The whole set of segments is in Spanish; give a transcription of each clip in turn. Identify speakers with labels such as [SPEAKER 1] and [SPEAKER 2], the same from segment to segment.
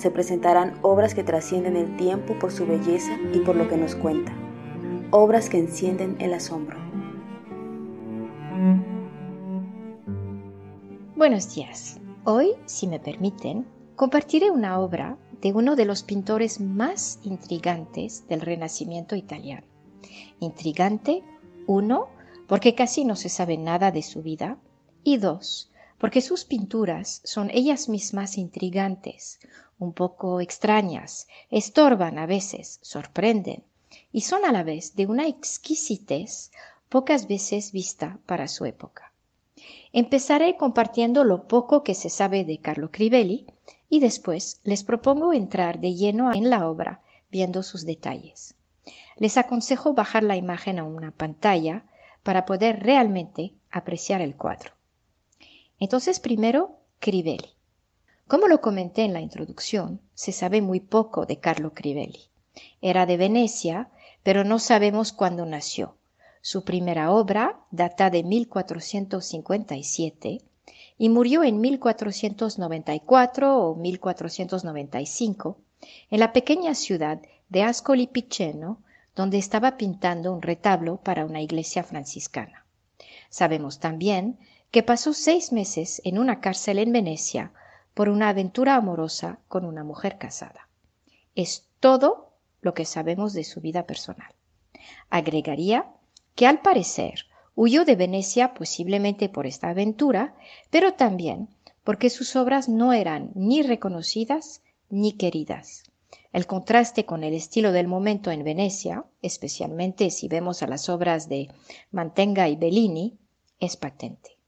[SPEAKER 1] Se presentarán obras que trascienden el tiempo por su belleza y por lo que nos cuenta. Obras que encienden el asombro.
[SPEAKER 2] Buenos días. Hoy, si me permiten, compartiré una obra de uno de los pintores más intrigantes del Renacimiento italiano. Intrigante, uno, porque casi no se sabe nada de su vida, y dos, porque sus pinturas son ellas mismas intrigantes, un poco extrañas, estorban a veces, sorprenden, y son a la vez de una exquisitez pocas veces vista para su época. Empezaré compartiendo lo poco que se sabe de Carlo Crivelli y después les propongo entrar de lleno en la obra viendo sus detalles. Les aconsejo bajar la imagen a una pantalla para poder realmente apreciar el cuadro. Entonces, primero, Crivelli. Como lo comenté en la introducción, se sabe muy poco de Carlo Crivelli. Era de Venecia, pero no sabemos cuándo nació. Su primera obra data de 1457 y murió en 1494 o 1495 en la pequeña ciudad de Ascoli Piceno, donde estaba pintando un retablo para una iglesia franciscana. Sabemos también que pasó seis meses en una cárcel en Venecia por una aventura amorosa con una mujer casada. Es todo lo que sabemos de su vida personal. Agregaría que al parecer huyó de Venecia posiblemente por esta aventura, pero también porque sus obras no eran ni reconocidas ni queridas. El contraste con el estilo del momento en Venecia, especialmente si vemos a las obras de Mantenga y Bellini, es patente.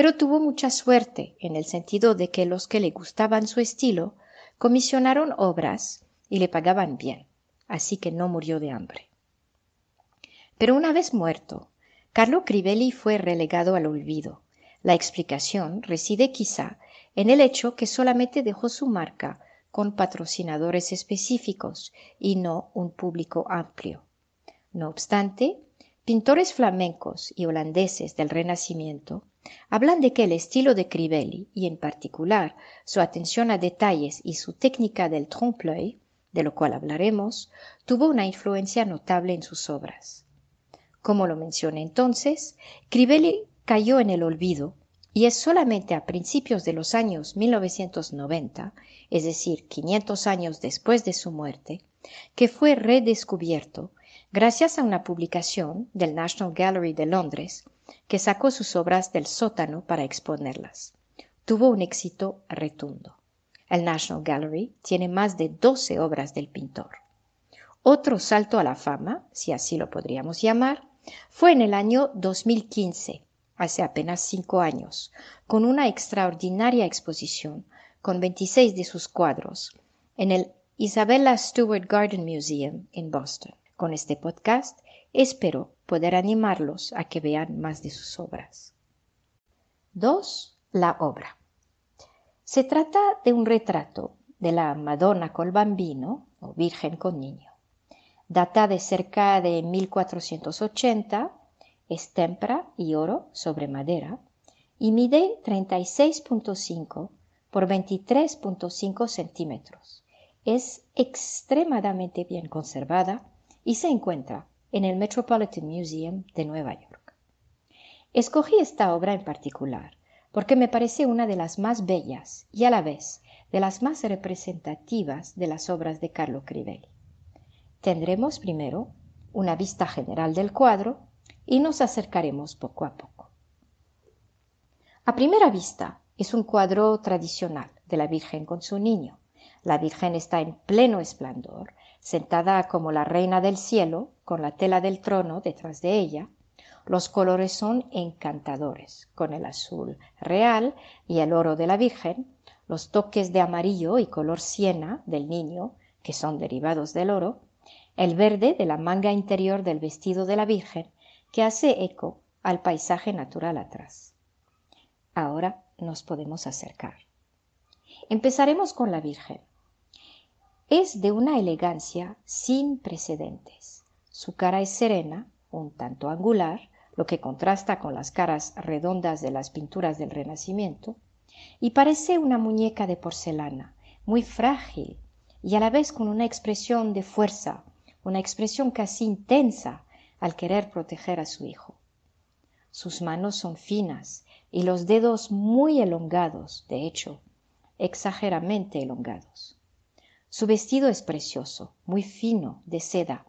[SPEAKER 2] Pero tuvo mucha suerte en el sentido de que los que le gustaban su estilo comisionaron obras y le pagaban bien, así que no murió de hambre. Pero una vez muerto, Carlo Crivelli fue relegado al olvido. La explicación reside quizá en el hecho que solamente dejó su marca con patrocinadores específicos y no un público amplio. No obstante, pintores flamencos y holandeses del Renacimiento hablan de que el estilo de Crivelli, y en particular su atención a detalles y su técnica del trompe-l'œil, de lo cual hablaremos, tuvo una influencia notable en sus obras. Como lo mencioné entonces, Crivelli cayó en el olvido y es solamente a principios de los años 1990, es decir, 500 años después de su muerte, que fue redescubierto gracias a una publicación del National Gallery de Londres que sacó sus obras del sótano para exponerlas. Tuvo un éxito retundo. El National Gallery tiene más de 12 obras del pintor. Otro salto a la fama, si así lo podríamos llamar, fue en el año 2015, hace apenas cinco años, con una extraordinaria exposición con 26 de sus cuadros en el Isabella Stewart Garden Museum en Boston. Con este podcast espero poder animarlos a que vean más de sus obras. 2. La obra. Se trata de un retrato de la Madonna col bambino o Virgen con niño. Data de cerca de 1480, es tempra y oro sobre madera y mide 36.5 por 23.5 centímetros. Es extremadamente bien conservada y se encuentra en el Metropolitan Museum de Nueva York. Escogí esta obra en particular porque me parece una de las más bellas y a la vez de las más representativas de las obras de Carlo Crivelli. Tendremos primero una vista general del cuadro y nos acercaremos poco a poco. A primera vista es un cuadro tradicional de la Virgen con su niño. La Virgen está en pleno esplendor, sentada como la reina del cielo, con la tela del trono detrás de ella. Los colores son encantadores, con el azul real y el oro de la Virgen, los toques de amarillo y color siena del niño, que son derivados del oro, el verde de la manga interior del vestido de la Virgen, que hace eco al paisaje natural atrás. Ahora nos podemos acercar. Empezaremos con la Virgen. Es de una elegancia sin precedentes. Su cara es serena, un tanto angular, lo que contrasta con las caras redondas de las pinturas del Renacimiento, y parece una muñeca de porcelana, muy frágil y a la vez con una expresión de fuerza, una expresión casi intensa al querer proteger a su hijo. Sus manos son finas y los dedos muy elongados, de hecho, exageramente elongados. Su vestido es precioso, muy fino, de seda,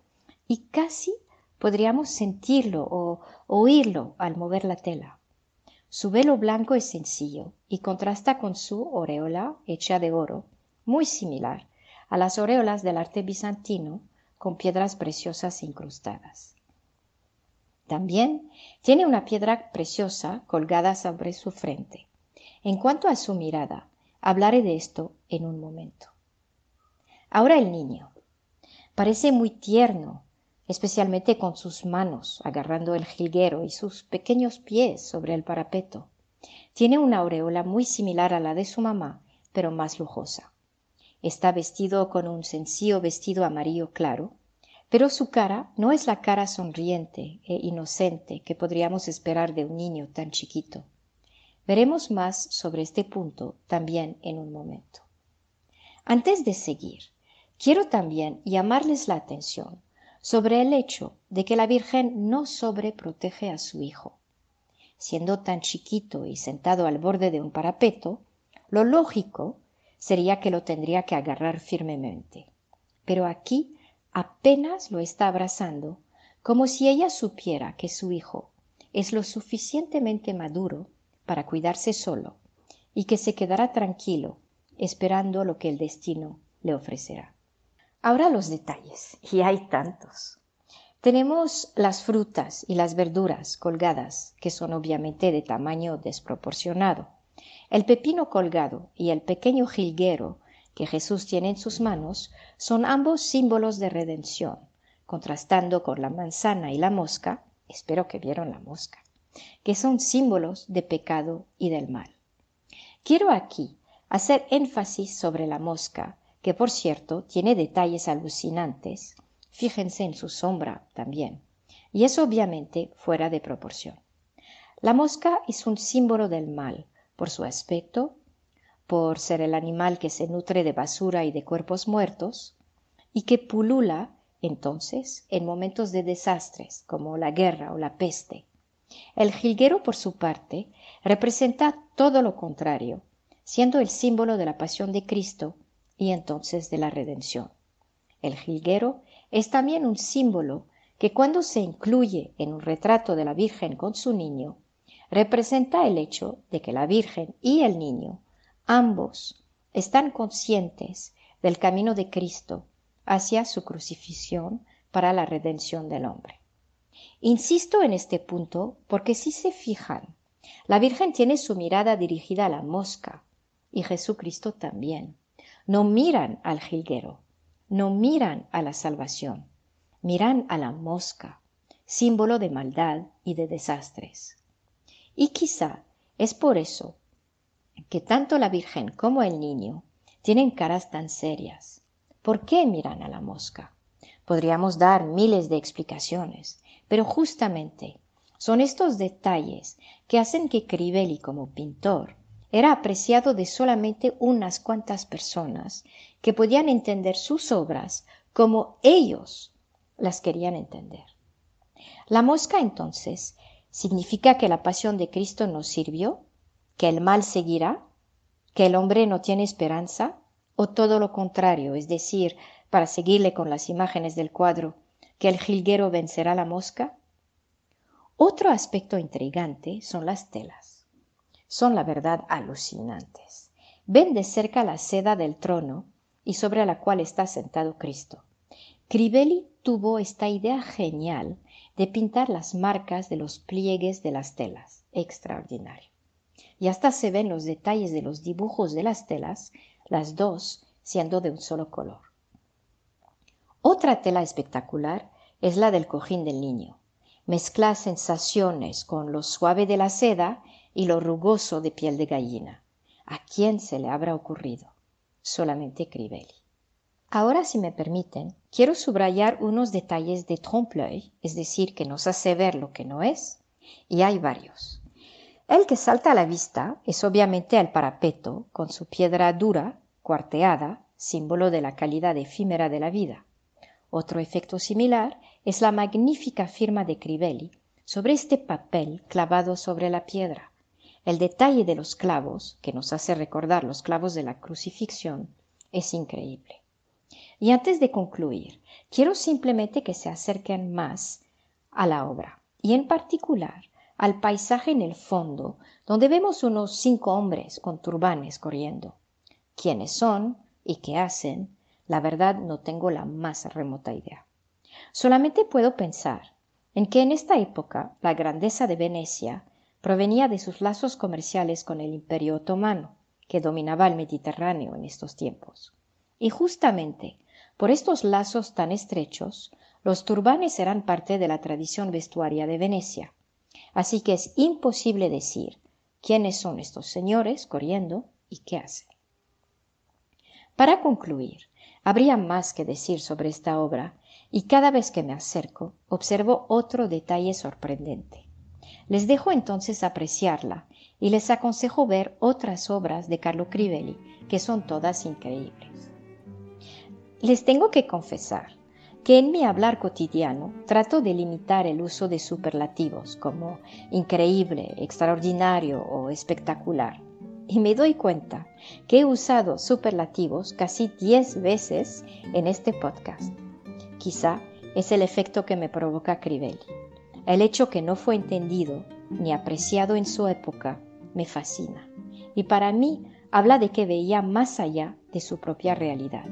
[SPEAKER 2] y casi podríamos sentirlo o oírlo al mover la tela. Su velo blanco es sencillo y contrasta con su aureola hecha de oro, muy similar a las aureolas del arte bizantino con piedras preciosas incrustadas. También tiene una piedra preciosa colgada sobre su frente. En cuanto a su mirada, hablaré de esto en un momento. Ahora el niño. Parece muy tierno, especialmente con sus manos agarrando el jilguero y sus pequeños pies sobre el parapeto. Tiene una aureola muy similar a la de su mamá, pero más lujosa. Está vestido con un sencillo vestido amarillo claro, pero su cara no es la cara sonriente e inocente que podríamos esperar de un niño tan chiquito. Veremos más sobre este punto también en un momento. Antes de seguir, quiero también llamarles la atención sobre el hecho de que la Virgen no sobreprotege a su hijo. Siendo tan chiquito y sentado al borde de un parapeto, lo lógico sería que lo tendría que agarrar firmemente. Pero aquí apenas lo está abrazando, como si ella supiera que su hijo es lo suficientemente maduro para cuidarse solo y que se quedará tranquilo esperando lo que el destino le ofrecerá. Ahora los detalles, y hay tantos. Tenemos las frutas y las verduras colgadas, que son obviamente de tamaño desproporcionado. El pepino colgado y el pequeño jilguero que Jesús tiene en sus manos son ambos símbolos de redención, contrastando con la manzana y la mosca, espero que vieron la mosca, que son símbolos de pecado y del mal. Quiero aquí hacer énfasis sobre la mosca, que por cierto tiene detalles alucinantes, fíjense en su sombra también, y es obviamente fuera de proporción. La mosca es un símbolo del mal, por su aspecto, por ser el animal que se nutre de basura y de cuerpos muertos, y que pulula entonces en momentos de desastres como la guerra o la peste. El jilguero, por su parte, representa todo lo contrario, siendo el símbolo de la pasión de Cristo y entonces de la redención. El jilguero es también un símbolo que cuando se incluye en un retrato de la Virgen con su niño, representa el hecho de que la Virgen y el niño, ambos, están conscientes del camino de Cristo hacia su crucifixión para la redención del hombre. Insisto en este punto porque si se fijan, la Virgen tiene su mirada dirigida a la mosca y Jesucristo también. No miran al jilguero, no miran a la salvación, miran a la mosca, símbolo de maldad y de desastres. Y quizá es por eso que tanto la Virgen como el niño tienen caras tan serias. ¿Por qué miran a la mosca? Podríamos dar miles de explicaciones, pero justamente son estos detalles que hacen que Crivelli como pintor era apreciado de solamente unas cuantas personas que podían entender sus obras como ellos las querían entender. La mosca entonces ¿Significa que la pasión de Cristo nos sirvió? ¿Que el mal seguirá? ¿Que el hombre no tiene esperanza? ¿O todo lo contrario, es decir, para seguirle con las imágenes del cuadro, que el jilguero vencerá la mosca? Otro aspecto intrigante son las telas. Son la verdad alucinantes. Ven de cerca la seda del trono y sobre la cual está sentado Cristo. Crivelli tuvo esta idea genial de pintar las marcas de los pliegues de las telas. Extraordinario. Y hasta se ven los detalles de los dibujos de las telas, las dos siendo de un solo color. Otra tela espectacular es la del cojín del niño. Mezcla sensaciones con lo suave de la seda y lo rugoso de piel de gallina. ¿A quién se le habrá ocurrido? Solamente Crivelli. Ahora, si me permiten, quiero subrayar unos detalles de trompe-l'œil, es decir, que nos hace ver lo que no es, y hay varios. El que salta a la vista es obviamente el parapeto, con su piedra dura, cuarteada, símbolo de la calidad efímera de la vida. Otro efecto similar es la magnífica firma de Crivelli sobre este papel clavado sobre la piedra. El detalle de los clavos, que nos hace recordar los clavos de la crucifixión, es increíble. Y antes de concluir, quiero simplemente que se acerquen más a la obra, y en particular al paisaje en el fondo, donde vemos unos cinco hombres con turbanes corriendo. ¿Quiénes son y qué hacen? La verdad no tengo la más remota idea. Solamente puedo pensar en que en esta época la grandeza de Venecia provenía de sus lazos comerciales con el Imperio otomano, que dominaba el Mediterráneo en estos tiempos. Y justamente por estos lazos tan estrechos, los turbanes eran parte de la tradición vestuaria de Venecia. Así que es imposible decir quiénes son estos señores corriendo y qué hacen. Para concluir, habría más que decir sobre esta obra y cada vez que me acerco observo otro detalle sorprendente. Les dejo entonces apreciarla y les aconsejo ver otras obras de Carlo Crivelli que son todas increíbles. Les tengo que confesar que en mi hablar cotidiano trato de limitar el uso de superlativos como increíble, extraordinario o espectacular. Y me doy cuenta que he usado superlativos casi 10 veces en este podcast. Quizá es el efecto que me provoca Crivelli. El hecho que no fue entendido ni apreciado en su época me fascina. Y para mí habla de que veía más allá de su propia realidad.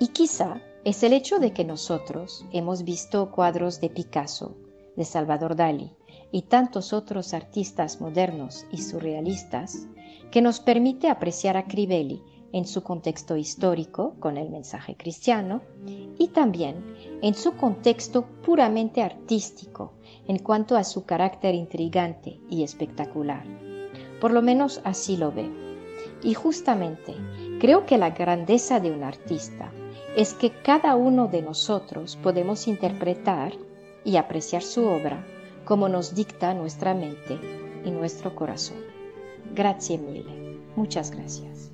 [SPEAKER 2] Y quizá es el hecho de que nosotros hemos visto cuadros de Picasso, de Salvador Dalí y tantos otros artistas modernos y surrealistas que nos permite apreciar a Crivelli en su contexto histórico con el mensaje cristiano y también en su contexto puramente artístico en cuanto a su carácter intrigante y espectacular. Por lo menos así lo veo. Y justamente creo que la grandeza de un artista es que cada uno de nosotros podemos interpretar y apreciar su obra como nos dicta nuestra mente y nuestro corazón. Gracias mille. Muchas gracias.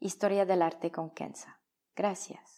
[SPEAKER 2] Historia del Arte con Kenza. Gracias.